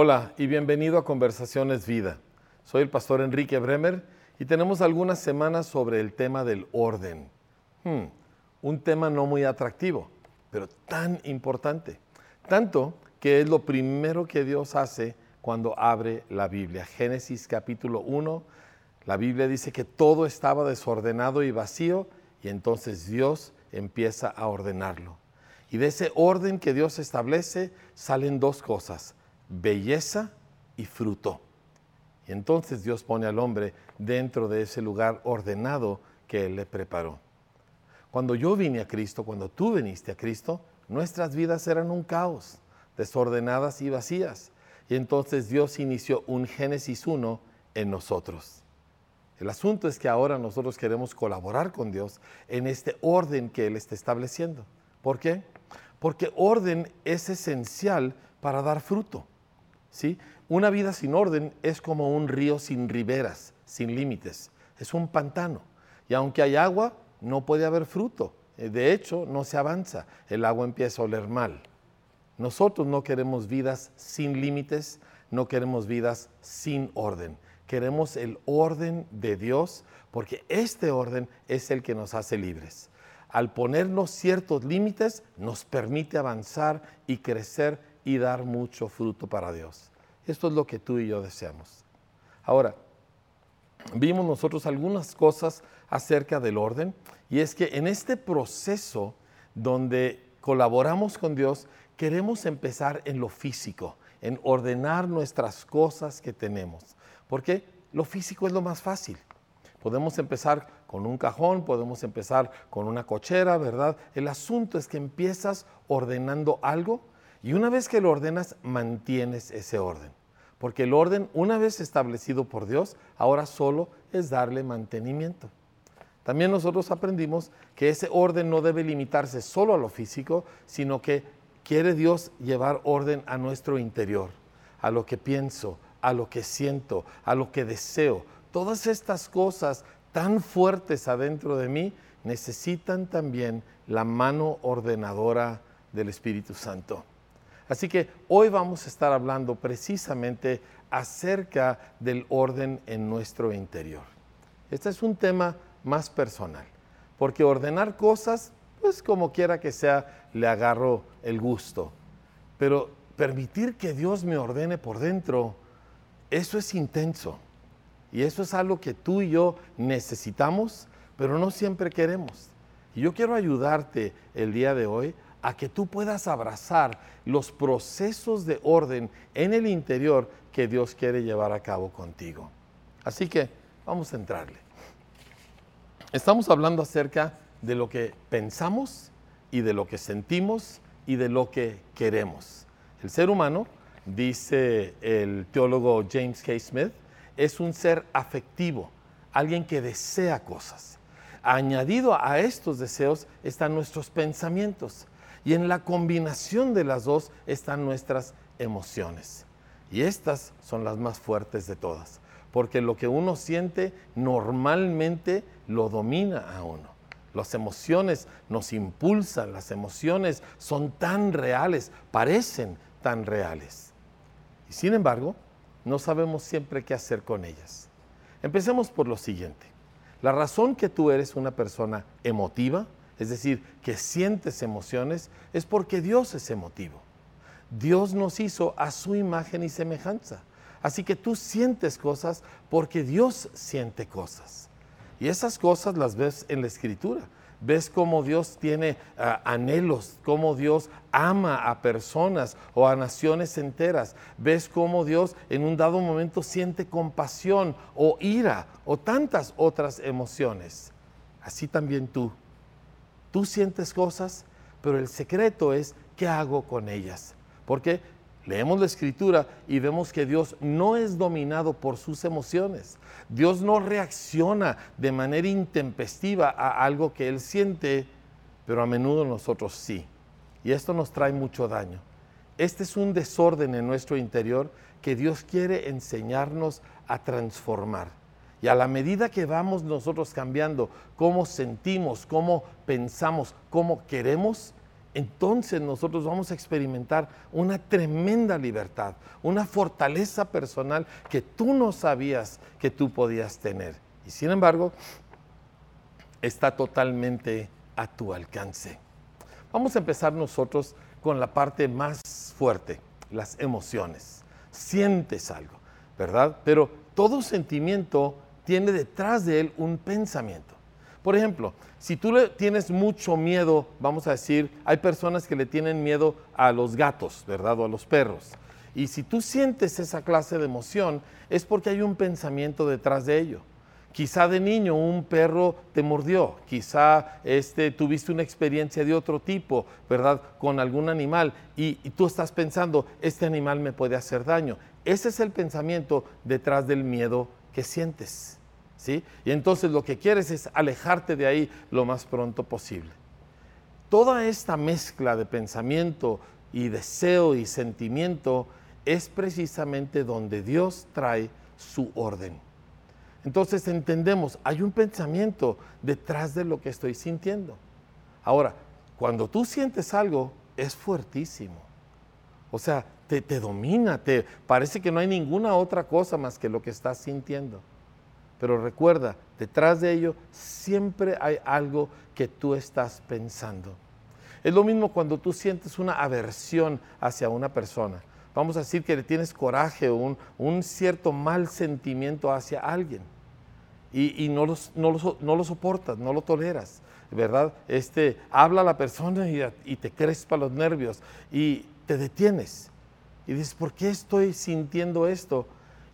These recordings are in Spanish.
Hola y bienvenido a Conversaciones Vida. Soy el pastor Enrique Bremer y tenemos algunas semanas sobre el tema del orden. Hmm, un tema no muy atractivo, pero tan importante. Tanto que es lo primero que Dios hace cuando abre la Biblia. Génesis capítulo 1, la Biblia dice que todo estaba desordenado y vacío y entonces Dios empieza a ordenarlo. Y de ese orden que Dios establece salen dos cosas, belleza y fruto. Y entonces Dios pone al hombre dentro de ese lugar ordenado que Él le preparó. Cuando yo vine a Cristo, cuando tú viniste a Cristo, nuestras vidas eran un caos, desordenadas y vacías. Y entonces Dios inició un Génesis 1 en nosotros. El asunto es que ahora nosotros queremos colaborar con Dios en este orden que Él está estableciendo. ¿Por qué? Porque orden es esencial para dar fruto. ¿Sí? Una vida sin orden es como un río sin riberas, sin límites. Es un pantano. Y aunque hay agua, no puede haber fruto. Eh, de hecho, no se avanza. El agua empieza a oler mal. Nosotros no queremos vidas sin límites, no queremos vidas sin orden. Queremos el orden de Dios porque este orden es el que nos hace libres. Al ponernos ciertos límites nos permite avanzar y crecer y dar mucho fruto para Dios. Esto es lo que tú y yo deseamos. Ahora, vimos nosotros algunas cosas acerca del orden y es que en este proceso donde colaboramos con Dios, queremos empezar en lo físico, en ordenar nuestras cosas que tenemos. Porque lo físico es lo más fácil. Podemos empezar con un cajón, podemos empezar con una cochera, ¿verdad? El asunto es que empiezas ordenando algo y una vez que lo ordenas, mantienes ese orden. Porque el orden, una vez establecido por Dios, ahora solo es darle mantenimiento. También nosotros aprendimos que ese orden no debe limitarse solo a lo físico, sino que quiere Dios llevar orden a nuestro interior, a lo que pienso, a lo que siento, a lo que deseo. Todas estas cosas tan fuertes adentro de mí necesitan también la mano ordenadora del Espíritu Santo. Así que hoy vamos a estar hablando precisamente acerca del orden en nuestro interior. Este es un tema más personal, porque ordenar cosas, pues como quiera que sea, le agarro el gusto. Pero permitir que Dios me ordene por dentro, eso es intenso. Y eso es algo que tú y yo necesitamos, pero no siempre queremos. Y yo quiero ayudarte el día de hoy a que tú puedas abrazar los procesos de orden en el interior que Dios quiere llevar a cabo contigo. Así que vamos a entrarle. Estamos hablando acerca de lo que pensamos y de lo que sentimos y de lo que queremos. El ser humano, dice el teólogo James K. Smith, es un ser afectivo, alguien que desea cosas. Añadido a estos deseos están nuestros pensamientos y en la combinación de las dos están nuestras emociones. Y estas son las más fuertes de todas, porque lo que uno siente normalmente lo domina a uno. Las emociones nos impulsan, las emociones son tan reales, parecen tan reales. Y sin embargo, no sabemos siempre qué hacer con ellas. Empecemos por lo siguiente. La razón que tú eres una persona emotiva es decir, que sientes emociones, es porque Dios es emotivo. Dios nos hizo a su imagen y semejanza. Así que tú sientes cosas porque Dios siente cosas. Y esas cosas las ves en la escritura. Ves cómo Dios tiene ah, anhelos, cómo Dios ama a personas o a naciones enteras. Ves cómo Dios en un dado momento siente compasión o ira o tantas otras emociones. Así también tú Tú sientes cosas, pero el secreto es qué hago con ellas. Porque leemos la escritura y vemos que Dios no es dominado por sus emociones. Dios no reacciona de manera intempestiva a algo que Él siente, pero a menudo nosotros sí. Y esto nos trae mucho daño. Este es un desorden en nuestro interior que Dios quiere enseñarnos a transformar. Y a la medida que vamos nosotros cambiando cómo sentimos, cómo pensamos, cómo queremos, entonces nosotros vamos a experimentar una tremenda libertad, una fortaleza personal que tú no sabías que tú podías tener. Y sin embargo, está totalmente a tu alcance. Vamos a empezar nosotros con la parte más fuerte, las emociones. Sientes algo, ¿verdad? Pero todo sentimiento tiene detrás de él un pensamiento. Por ejemplo, si tú le tienes mucho miedo, vamos a decir, hay personas que le tienen miedo a los gatos, ¿verdad? O a los perros. Y si tú sientes esa clase de emoción, es porque hay un pensamiento detrás de ello. Quizá de niño un perro te mordió, quizá este, tuviste una experiencia de otro tipo, ¿verdad? Con algún animal y, y tú estás pensando, este animal me puede hacer daño. Ese es el pensamiento detrás del miedo que sientes. ¿Sí? Y entonces lo que quieres es alejarte de ahí lo más pronto posible. Toda esta mezcla de pensamiento y deseo y sentimiento es precisamente donde Dios trae su orden. Entonces entendemos, hay un pensamiento detrás de lo que estoy sintiendo. Ahora, cuando tú sientes algo, es fuertísimo. O sea, te, te domina, te parece que no hay ninguna otra cosa más que lo que estás sintiendo. Pero recuerda, detrás de ello siempre hay algo que tú estás pensando. Es lo mismo cuando tú sientes una aversión hacia una persona. Vamos a decir que le tienes coraje o un, cierto mal sentimiento hacia alguien y, no, no, lo, soportas, no lo toleras, ¿verdad? Este, habla a la persona y, y te crespa los nervios y te detienes y dices, ¿por qué estoy sintiendo esto?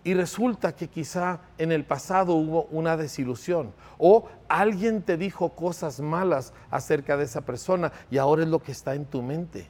Y resulta que quizá en el pasado hubo una desilusión o alguien te dijo cosas malas acerca de esa persona y ahora es lo que está en tu mente.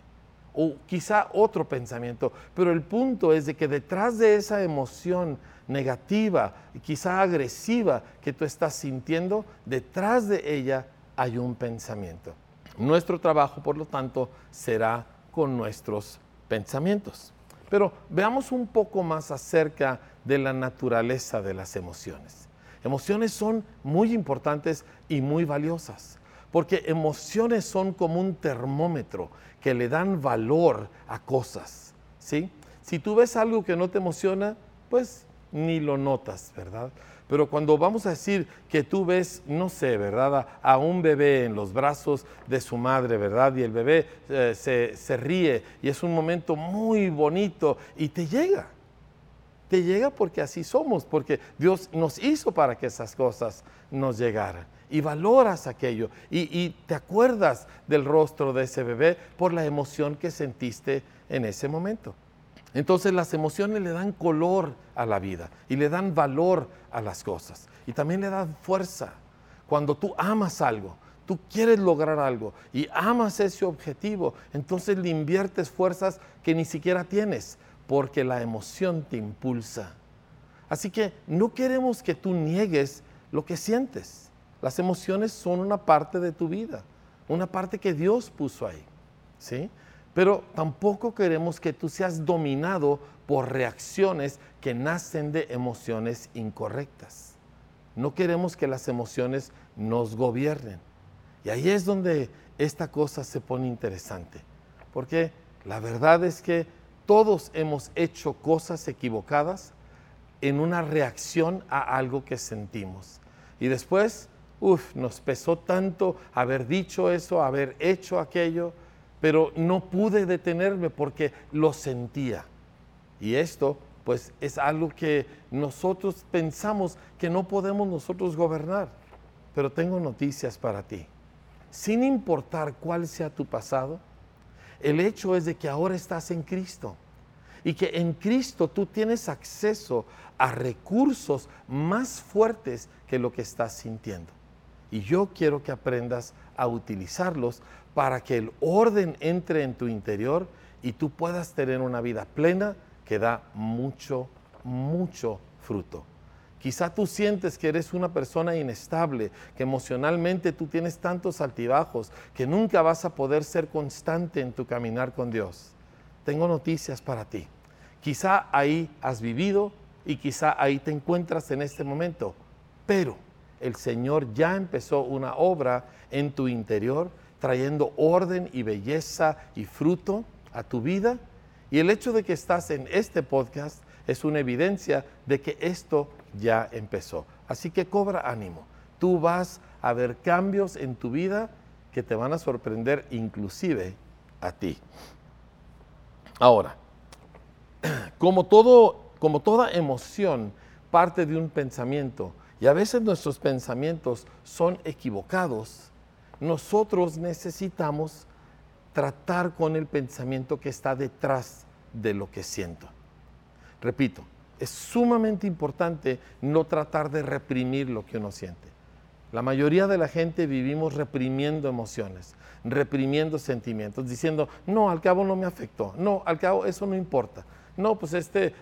O quizá otro pensamiento, pero el punto es de que detrás de esa emoción negativa quizá agresiva que tú estás sintiendo, detrás de ella hay un pensamiento. Nuestro trabajo, por lo tanto, será con nuestros pensamientos. Pero veamos un poco más acerca de la naturaleza de las emociones. Emociones son muy importantes y muy valiosas, porque emociones son como un termómetro que le dan valor a cosas. ¿sí? Si tú ves algo que no te emociona, pues ni lo notas, ¿verdad? Pero cuando vamos a decir que tú ves, no sé, ¿verdad? A, un bebé en los brazos de su madre, ¿verdad? Y el bebé eh, se, ríe y es un momento muy bonito y te llega. Te llega porque así somos, porque Dios nos hizo para que esas cosas nos llegaran. Y valoras aquello y, y te acuerdas del rostro de ese bebé por la emoción que sentiste en ese momento. Entonces las emociones le dan color a la vida y le dan valor a las cosas y también le dan fuerza. Cuando tú amas algo, tú quieres lograr algo y amas ese objetivo, entonces le inviertes fuerzas que ni siquiera tienes porque la emoción te impulsa. Así que no queremos que tú niegues lo que sientes. Las emociones son una parte de tu vida, una parte que Dios puso ahí. ¿Sí? Pero tampoco queremos que tú seas dominado por reacciones que nacen de emociones incorrectas. No queremos que las emociones nos gobiernen. Y ahí es donde esta cosa se pone interesante. Porque la verdad es que todos hemos hecho cosas equivocadas en una reacción a algo que sentimos. Y después, uff, nos pesó tanto haber dicho eso, haber hecho aquello, pero no pude detenerme porque lo sentía. Y esto pues es algo que nosotros pensamos que no podemos nosotros gobernar. Pero tengo noticias para ti. Sin importar cuál sea tu pasado, el hecho es de que ahora estás en Cristo y que en Cristo tú tienes acceso a recursos más fuertes que lo que estás sintiendo. Y yo quiero que aprendas a utilizarlos para que el orden entre en tu interior y tú puedas tener una vida plena que da mucho, mucho fruto. Quizá tú sientes que eres una persona inestable, que emocionalmente tú tienes tantos altibajos, que nunca vas a poder ser constante en tu caminar con Dios. Tengo noticias para ti. Quizá ahí has vivido y quizá ahí te encuentras en este momento, pero el Señor ya empezó una obra en tu interior trayendo orden y belleza y fruto a tu vida. Y el hecho de que estás en este podcast es una evidencia de que esto ya empezó. Así que cobra ánimo. Tú vas a ver cambios en tu vida que te van a sorprender inclusive a ti. Ahora, como, todo, como toda emoción parte de un pensamiento, y a veces nuestros pensamientos son equivocados, nosotros necesitamos tratar con el pensamiento que está detrás de lo que siento. Repito, es sumamente importante no tratar de reprimir lo que uno siente. La mayoría de la gente vivimos reprimiendo emociones, reprimiendo sentimientos, diciendo, no, al cabo no me afectó, no, al cabo eso no importa. No, pues este,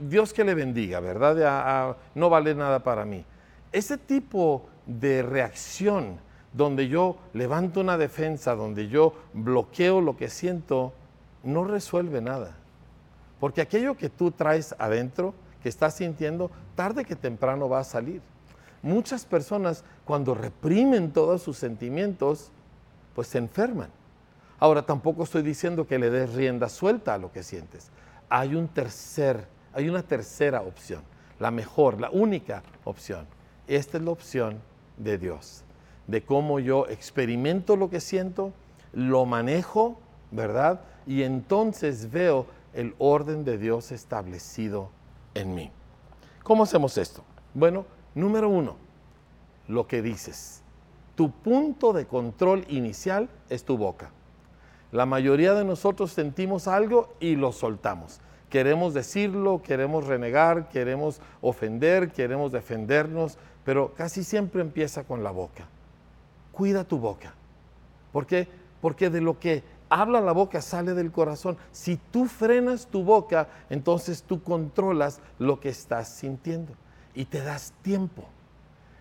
Dios que le bendiga, ¿verdad? no vale nada para mí. Ese tipo de reacción donde yo levanto una defensa, donde yo bloqueo lo que siento, no resuelve nada. Porque aquello que tú traes adentro, que estás sintiendo, tarde que temprano va a salir. Muchas personas cuando reprimen todos sus sentimientos, pues se enferman. Ahora tampoco estoy diciendo que le des rienda suelta a lo que sientes. Hay un tercer, hay una tercera opción, la mejor, la única opción. Esta es la opción de Dios de cómo yo experimento lo que siento, lo manejo, ¿verdad? Y entonces veo el orden de Dios establecido en mí. ¿Cómo hacemos esto? Bueno, número uno, lo que dices. Tu punto de control inicial es tu boca. La mayoría de nosotros sentimos algo y lo soltamos. Queremos decirlo, queremos renegar, queremos ofender, queremos defendernos, pero casi siempre empieza con la boca cuida tu boca. ¿Por qué? Porque de lo que habla la boca sale del corazón. Si tú frenas tu boca, entonces tú controlas lo que estás sintiendo y te das tiempo.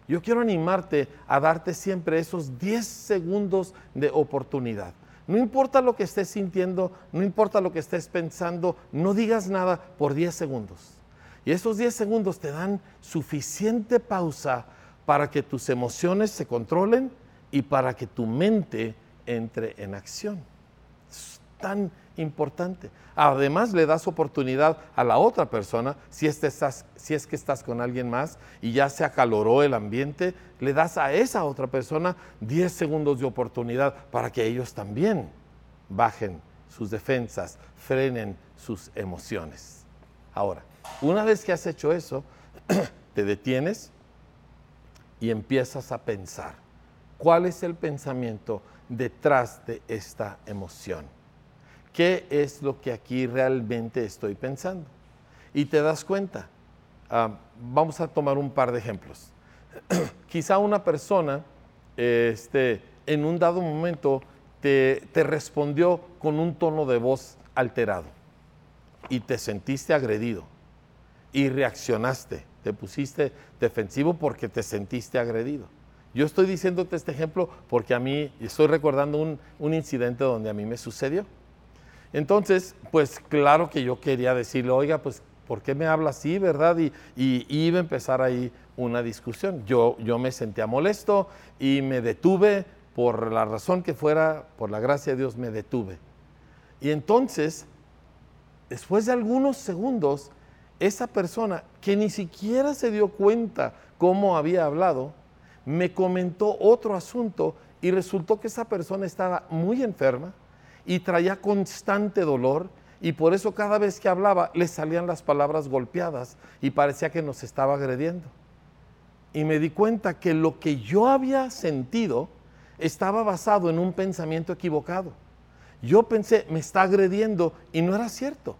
Yo quiero animarte a darte siempre esos 10 segundos de oportunidad. No importa lo que estés sintiendo, no importa lo que estés pensando, no digas nada por 10 segundos. Y esos 10 segundos te dan suficiente pausa para que tus emociones se controlen, y para que tu mente entre en acción. Es tan importante. Además, le das oportunidad a la otra persona, si, este si es que estás con alguien más y ya se acaloró el ambiente, le das a esa otra persona 10 segundos de oportunidad para que ellos también bajen sus defensas, frenen sus emociones. Ahora, una vez que has hecho eso, te detienes y empiezas a pensar. ¿Cuál es el pensamiento detrás de esta emoción? ¿Qué es lo que aquí realmente estoy pensando? Y te das cuenta. Ah, vamos a tomar un par de ejemplos. Quizá una persona este, en un dado momento te, te respondió con un tono de voz alterado y te sentiste agredido y reaccionaste, te pusiste defensivo porque te sentiste agredido. Yo estoy diciéndote este ejemplo porque a mí estoy recordando un, incidente donde a mí me sucedió. Entonces, pues claro que yo quería decirle, oiga, pues, ¿por qué me habla así, verdad? Y, iba a empezar ahí una discusión. Yo, yo me sentía molesto y me detuve por la razón que fuera, por la gracia de Dios, me detuve. Y entonces, después de algunos segundos, esa persona que ni siquiera se dio cuenta cómo había hablado, me comentó otro asunto y resultó que esa persona estaba muy enferma y traía constante dolor y por eso cada vez que hablaba le salían las palabras golpeadas y parecía que nos estaba agrediendo. Y me di cuenta que lo que yo había sentido estaba basado en un pensamiento equivocado. Yo pensé, me está agrediendo y no era cierto.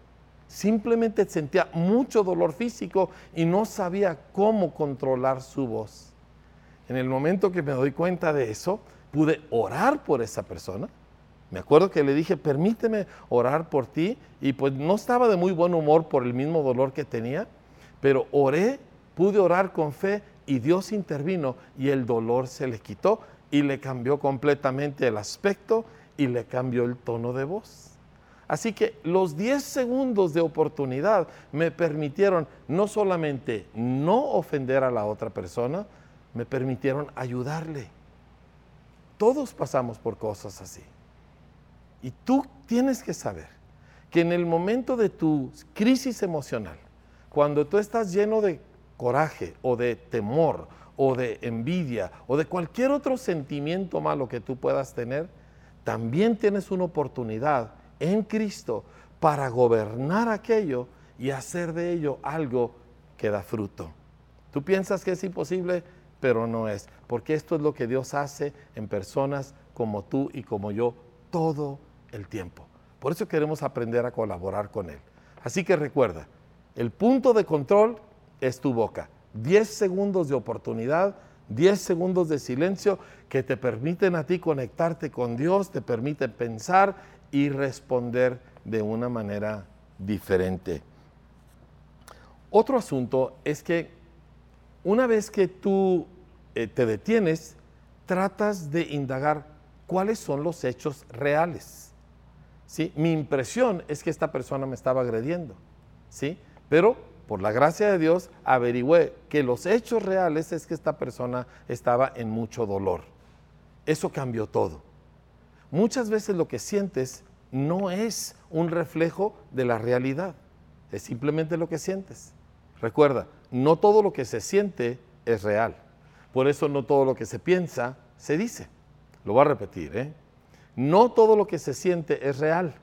Simplemente sentía mucho dolor físico y no sabía cómo controlar su voz. En el momento que me doy cuenta de eso, pude orar por esa persona. Me acuerdo que le dije, permíteme orar por ti. Y pues no estaba de muy buen humor por el mismo dolor que tenía, pero oré, pude orar con fe y Dios intervino y el dolor se le quitó y le cambió completamente el aspecto y le cambió el tono de voz. Así que los 10 segundos de oportunidad me permitieron no solamente no ofender a la otra persona, me permitieron ayudarle. Todos pasamos por cosas así. Y tú tienes que saber que en el momento de tu crisis emocional, cuando tú estás lleno de coraje o de temor o de envidia o de cualquier otro sentimiento malo que tú puedas tener, también tienes una oportunidad en Cristo para gobernar aquello y hacer de ello algo que da fruto. Tú piensas que es imposible, pero no es, porque esto es lo que Dios hace en personas como tú y como yo todo el tiempo. Por eso queremos aprender a colaborar con Él. Así que recuerda, el punto de control es tu boca. 10 segundos de oportunidad, 10 segundos de silencio que te permiten a ti conectarte con Dios, te permiten pensar y responder de una manera diferente. Otro asunto es que una vez que tú eh, te detienes, tratas de indagar cuáles son los hechos reales. ¿sí? Mi impresión es que esta persona me estaba agrediendo, ¿sí? pero por la gracia de Dios averigüé que los hechos reales es que esta persona estaba en mucho dolor. Eso cambió todo. Muchas veces lo que sientes no es un reflejo de la realidad, es simplemente lo que sientes. Recuerda, no todo lo que se siente es real. Por eso no todo lo que se piensa se dice. Lo voy a repetir, ¿eh? No todo lo que se siente es real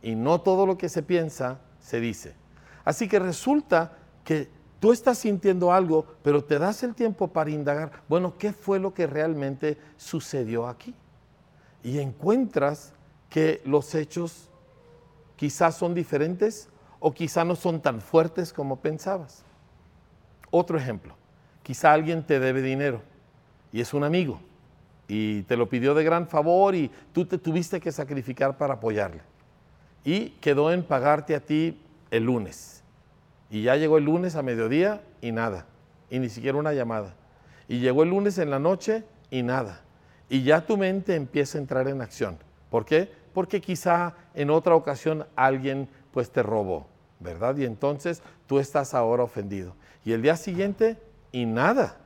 y no todo lo que se piensa se dice. Así que resulta que tú estás sintiendo algo, pero te das el tiempo para indagar, bueno, ¿qué fue lo que realmente sucedió aquí? Y encuentras que los hechos quizás son diferentes o quizás no son tan fuertes como pensabas. Otro ejemplo, quizá alguien te debe dinero y es un amigo y te lo pidió de gran favor y tú te tuviste que sacrificar para apoyarle. Y quedó en pagarte a ti el lunes. Y ya llegó el lunes a mediodía y nada. Y ni siquiera una llamada. Y llegó el lunes en la noche y nada. Y ya tu mente empieza a entrar en acción. ¿Por qué? Porque quizá en otra ocasión alguien pues te robó, ¿verdad? Y entonces tú estás ahora ofendido. Y el día siguiente y nada.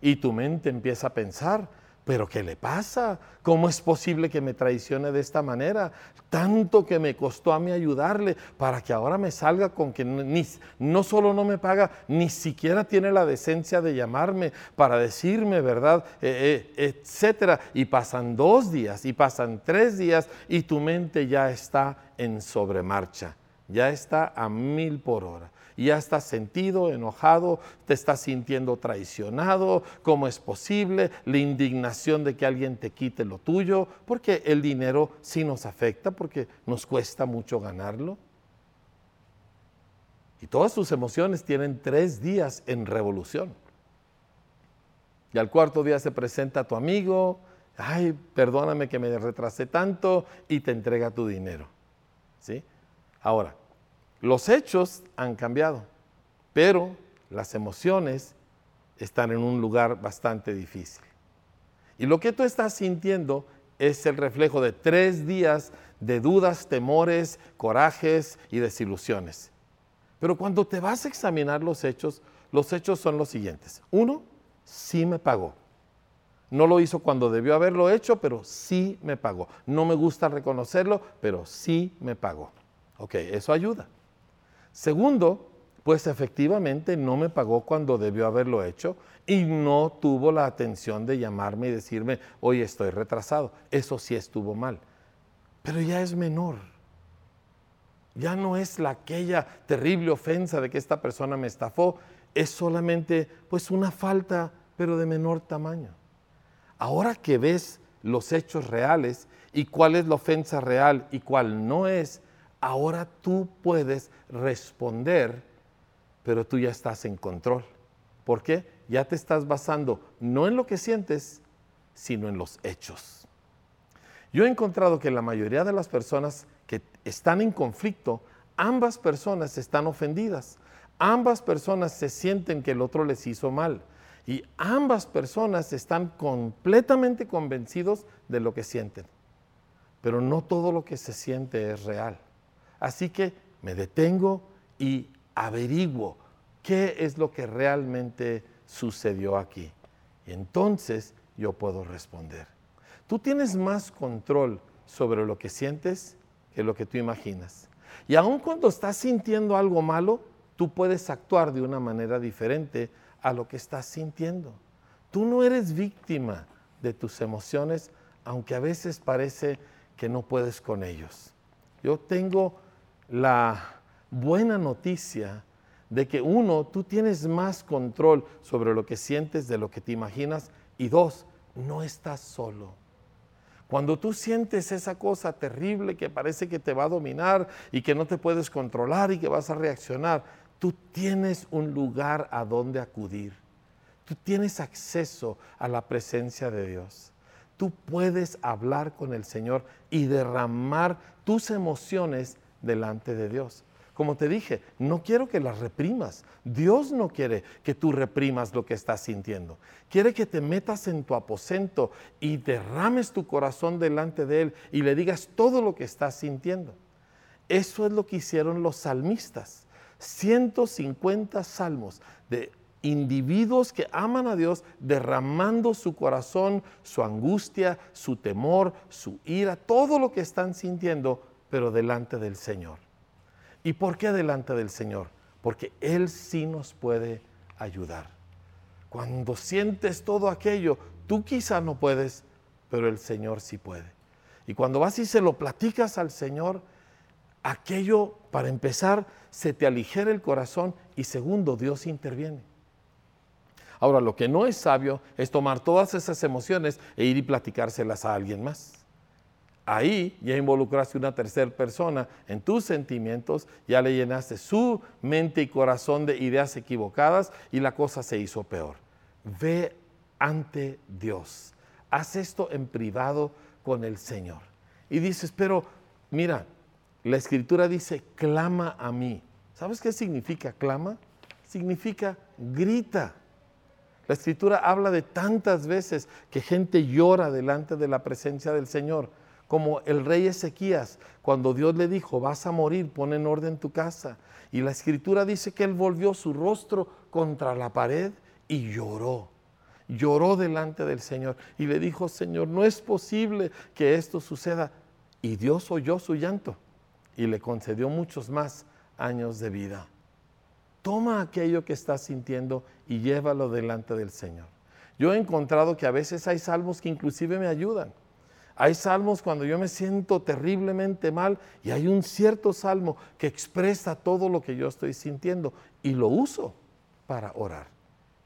Y tu mente empieza a pensar, ¿Pero qué le pasa? ¿Cómo es posible que me traicione de esta manera? Tanto que me costó a mí ayudarle para que ahora me salga con que ni, no solo no me paga, ni siquiera tiene la decencia de llamarme para decirme, ¿verdad? Eh, eh, etcétera. Y pasan dos días y pasan tres días y tu mente ya está en sobremarcha, ya está a mil por hora y ya estás sentido, enojado, te estás sintiendo traicionado, ¿cómo es posible? La indignación de que alguien te quite lo tuyo, porque el dinero sí nos afecta, porque nos cuesta mucho ganarlo. Y todas tus emociones tienen tres días en revolución. Y al cuarto día se presenta tu amigo, ay, perdóname que me retrasé tanto, y te entrega tu dinero. ¿Sí? Ahora, los hechos han cambiado, pero las emociones están en un lugar bastante difícil. Y lo que tú estás sintiendo es el reflejo de tres días de dudas, temores, corajes y desilusiones. Pero cuando te vas a examinar los hechos, los hechos son los siguientes. Uno, sí me pagó. No lo hizo cuando debió haberlo hecho, pero sí me pagó. No me gusta reconocerlo, pero sí me pagó. Ok, eso ayuda. Segundo, pues efectivamente no me pagó cuando debió haberlo hecho y no tuvo la atención de llamarme y decirme, hoy estoy retrasado. Eso sí estuvo mal. Pero ya es menor. Ya no es la aquella terrible ofensa de que esta persona me estafó, es solamente pues una falta, pero de menor tamaño. Ahora que ves los hechos reales y cuál es la ofensa real y cuál no es, ahora tú puedes responder, pero tú ya estás en control. ¿Por qué? Ya te estás basando no en lo que sientes, sino en los hechos. Yo he encontrado que la mayoría de las personas que están en conflicto, ambas personas están ofendidas, ambas personas se sienten que el otro les hizo mal y ambas personas están completamente convencidos de lo que sienten. Pero no todo lo que se siente es real. Así que me detengo y averiguo qué es lo que realmente sucedió aquí. Y entonces yo puedo responder. Tú tienes más control sobre lo que sientes que lo que tú imaginas. Y aun cuando estás sintiendo algo malo, tú puedes actuar de una manera diferente a lo que estás sintiendo. Tú no eres víctima de tus emociones, aunque a veces parece que no puedes con ellos. Yo tengo la buena noticia de que uno, tú tienes más control sobre lo que sientes de lo que te imaginas y dos, no estás solo. Cuando tú sientes esa cosa terrible que parece que te va a dominar y que no te puedes controlar y que vas a reaccionar, tú tienes un lugar a donde acudir. Tú tienes acceso a la presencia de Dios. Tú puedes hablar con el Señor y derramar tus emociones delante de Dios. Como te dije, no quiero que las reprimas. Dios no quiere que tú reprimas lo que estás sintiendo. Quiere que te metas en tu aposento y derrames tu corazón delante de Él y le digas todo lo que estás sintiendo. Eso es lo que hicieron los salmistas. 150 salmos de individuos que aman a Dios derramando su corazón, su angustia, su temor, su ira, todo lo que están sintiendo, pero delante del Señor. ¿Y por qué delante del Señor? Porque Él sí nos puede ayudar. Cuando sientes todo aquello, tú quizá no puedes, pero el Señor sí puede. Y cuando vas y se lo platicas al Señor, aquello, para empezar, se te aligera el corazón y segundo, Dios interviene. Ahora, lo que no es sabio es tomar todas esas emociones e ir y platicárselas a alguien más ahí ya involucraste una tercera persona en tus sentimientos, ya le llenaste su mente y corazón de ideas equivocadas y la cosa se hizo peor. Ve ante Dios. Haz esto en privado con el Señor. Y dices, pero mira, la escritura dice, clama a mí. ¿Sabes qué significa clama? Significa grita. La escritura habla de tantas veces que gente llora delante de la presencia del Señor como el rey Ezequías, cuando Dios le dijo, vas a morir, pon en orden tu casa. Y la escritura dice que él volvió su rostro contra la pared y lloró. Lloró delante del Señor y le dijo, Señor, no es posible que esto suceda. Y Dios oyó su llanto y le concedió muchos más años de vida. Toma aquello que estás sintiendo y llévalo delante del Señor. Yo he encontrado que a veces hay salmos que inclusive me ayudan. Hay salmos cuando yo me siento terriblemente mal y hay un cierto salmo que expresa todo lo que yo estoy sintiendo y lo uso para orar.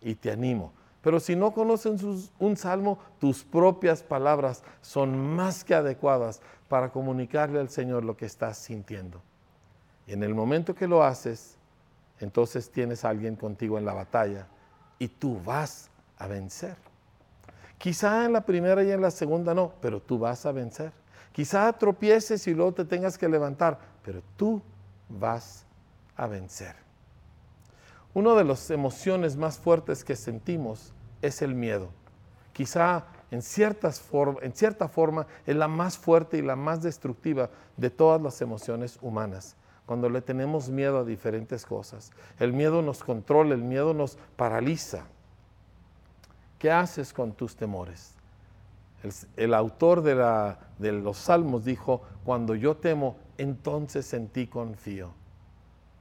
Y te animo. Pero si no conocen un salmo, tus propias palabras son más que adecuadas para comunicarle al Señor lo que estás sintiendo. Y en el momento que lo haces, entonces tienes a alguien contigo en la batalla y tú vas a vencer. Quizá en la primera y en la segunda no, pero tú vas a vencer. Quizá tropieces y luego te tengas que levantar, pero tú vas a vencer. Una de las emociones más fuertes que sentimos es el miedo. Quizá en, ciertas en cierta forma es la más fuerte y la más destructiva de todas las emociones humanas cuando le tenemos miedo a diferentes cosas. El miedo nos controla, el miedo nos paraliza. ¿Qué haces con tus temores? El, autor de, de los salmos dijo, cuando yo temo, entonces en ti confío.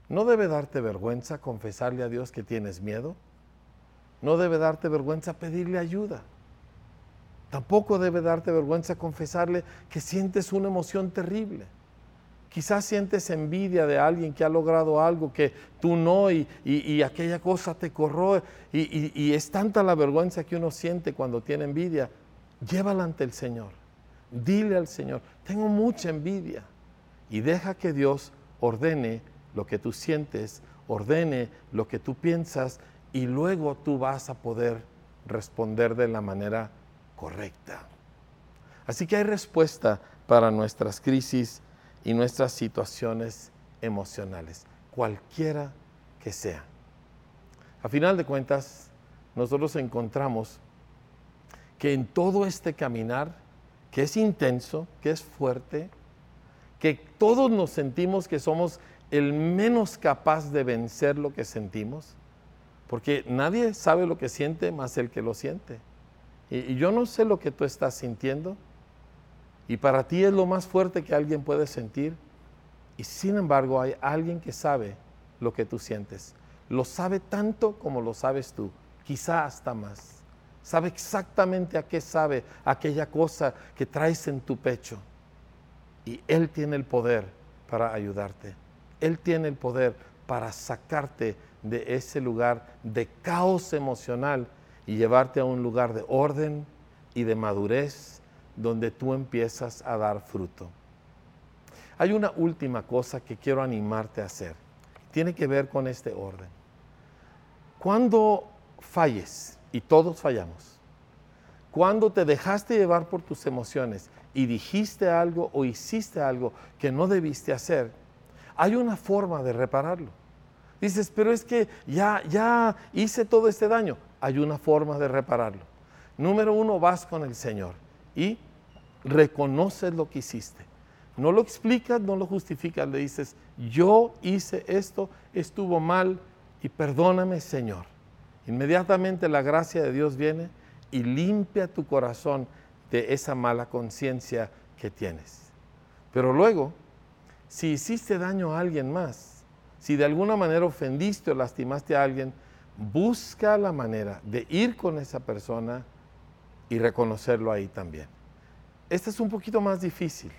¿No debe darte vergüenza confesarle a Dios que tienes miedo? ¿No debe darte vergüenza pedirle ayuda? Tampoco debe darte vergüenza confesarle que sientes una emoción terrible. Quizás sientes envidia de alguien que ha logrado algo que tú no y, aquella cosa te corroe y, y, es tanta la vergüenza que uno siente cuando tiene envidia. Llévala ante el Señor. Dile al Señor, tengo mucha envidia. Y deja que Dios ordene lo que tú sientes, ordene lo que tú piensas y luego tú vas a poder responder de la manera correcta. Así que hay respuesta para nuestras crisis y nuestras situaciones emocionales, cualquiera que sea. A final de cuentas, nosotros encontramos que en todo este caminar, que es intenso, que es fuerte, que todos nos sentimos que somos el menos capaz de vencer lo que sentimos, porque nadie sabe lo que siente más el que lo siente. Y, yo no sé lo que tú estás sintiendo, y para ti es lo más fuerte que alguien puede sentir. Y sin embargo hay alguien que sabe lo que tú sientes. Lo sabe tanto como lo sabes tú, quizá hasta más. Sabe exactamente a qué sabe aquella cosa que traes en tu pecho. Y Él tiene el poder para ayudarte. Él tiene el poder para sacarte de ese lugar de caos emocional y llevarte a un lugar de orden y de madurez donde tú empiezas a dar fruto. Hay una última cosa que quiero animarte a hacer. Tiene que ver con este orden. Cuando falles, y todos fallamos, cuando te dejaste llevar por tus emociones y dijiste algo o hiciste algo que no debiste hacer, hay una forma de repararlo. Dices, pero es que ya, ya hice todo este daño. Hay una forma de repararlo. Número uno, vas con el Señor y reconoces lo que hiciste. No lo explicas, no lo justificas, le dices, yo hice esto, estuvo mal y perdóname Señor. Inmediatamente la gracia de Dios viene y limpia tu corazón de esa mala conciencia que tienes. Pero luego, si hiciste daño a alguien más, si de alguna manera ofendiste o lastimaste a alguien, busca la manera de ir con esa persona y reconocerlo ahí también. Este es un poquito más difícil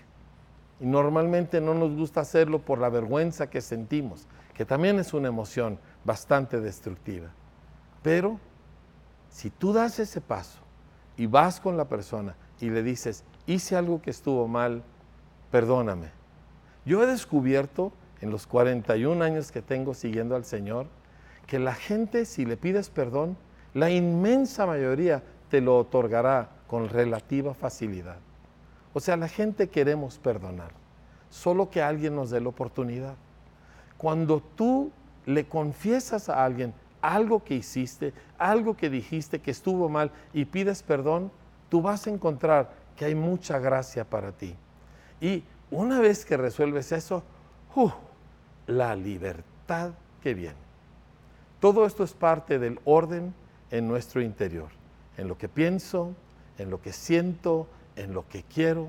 y normalmente no nos gusta hacerlo por la vergüenza que sentimos, que también es una emoción bastante destructiva. Pero si tú das ese paso y vas con la persona y le dices, hice algo que estuvo mal, perdóname. Yo he descubierto en los 41 años que tengo siguiendo al Señor, que la gente, si le pides perdón, la inmensa mayoría te lo otorgará con relativa facilidad. O sea, la gente queremos perdonar, solo que alguien nos dé la oportunidad. Cuando tú le confiesas a alguien algo que hiciste, algo que dijiste que estuvo mal y pides perdón, tú vas a encontrar que hay mucha gracia para ti. Y una vez que resuelves eso, ¡uh! la libertad que viene. Todo esto es parte del orden en nuestro interior, en lo que pienso, en lo que siento, en lo que quiero,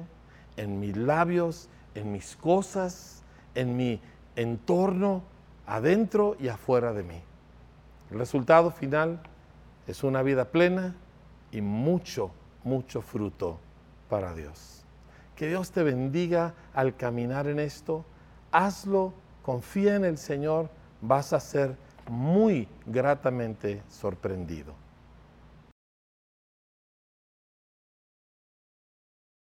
en mis labios, en mis cosas, en mi entorno, adentro y afuera de mí. El resultado final es una vida plena y mucho, mucho fruto para Dios. Que Dios te bendiga al caminar en esto. Hazlo confía en el Señor, vas a ser muy gratamente sorprendido.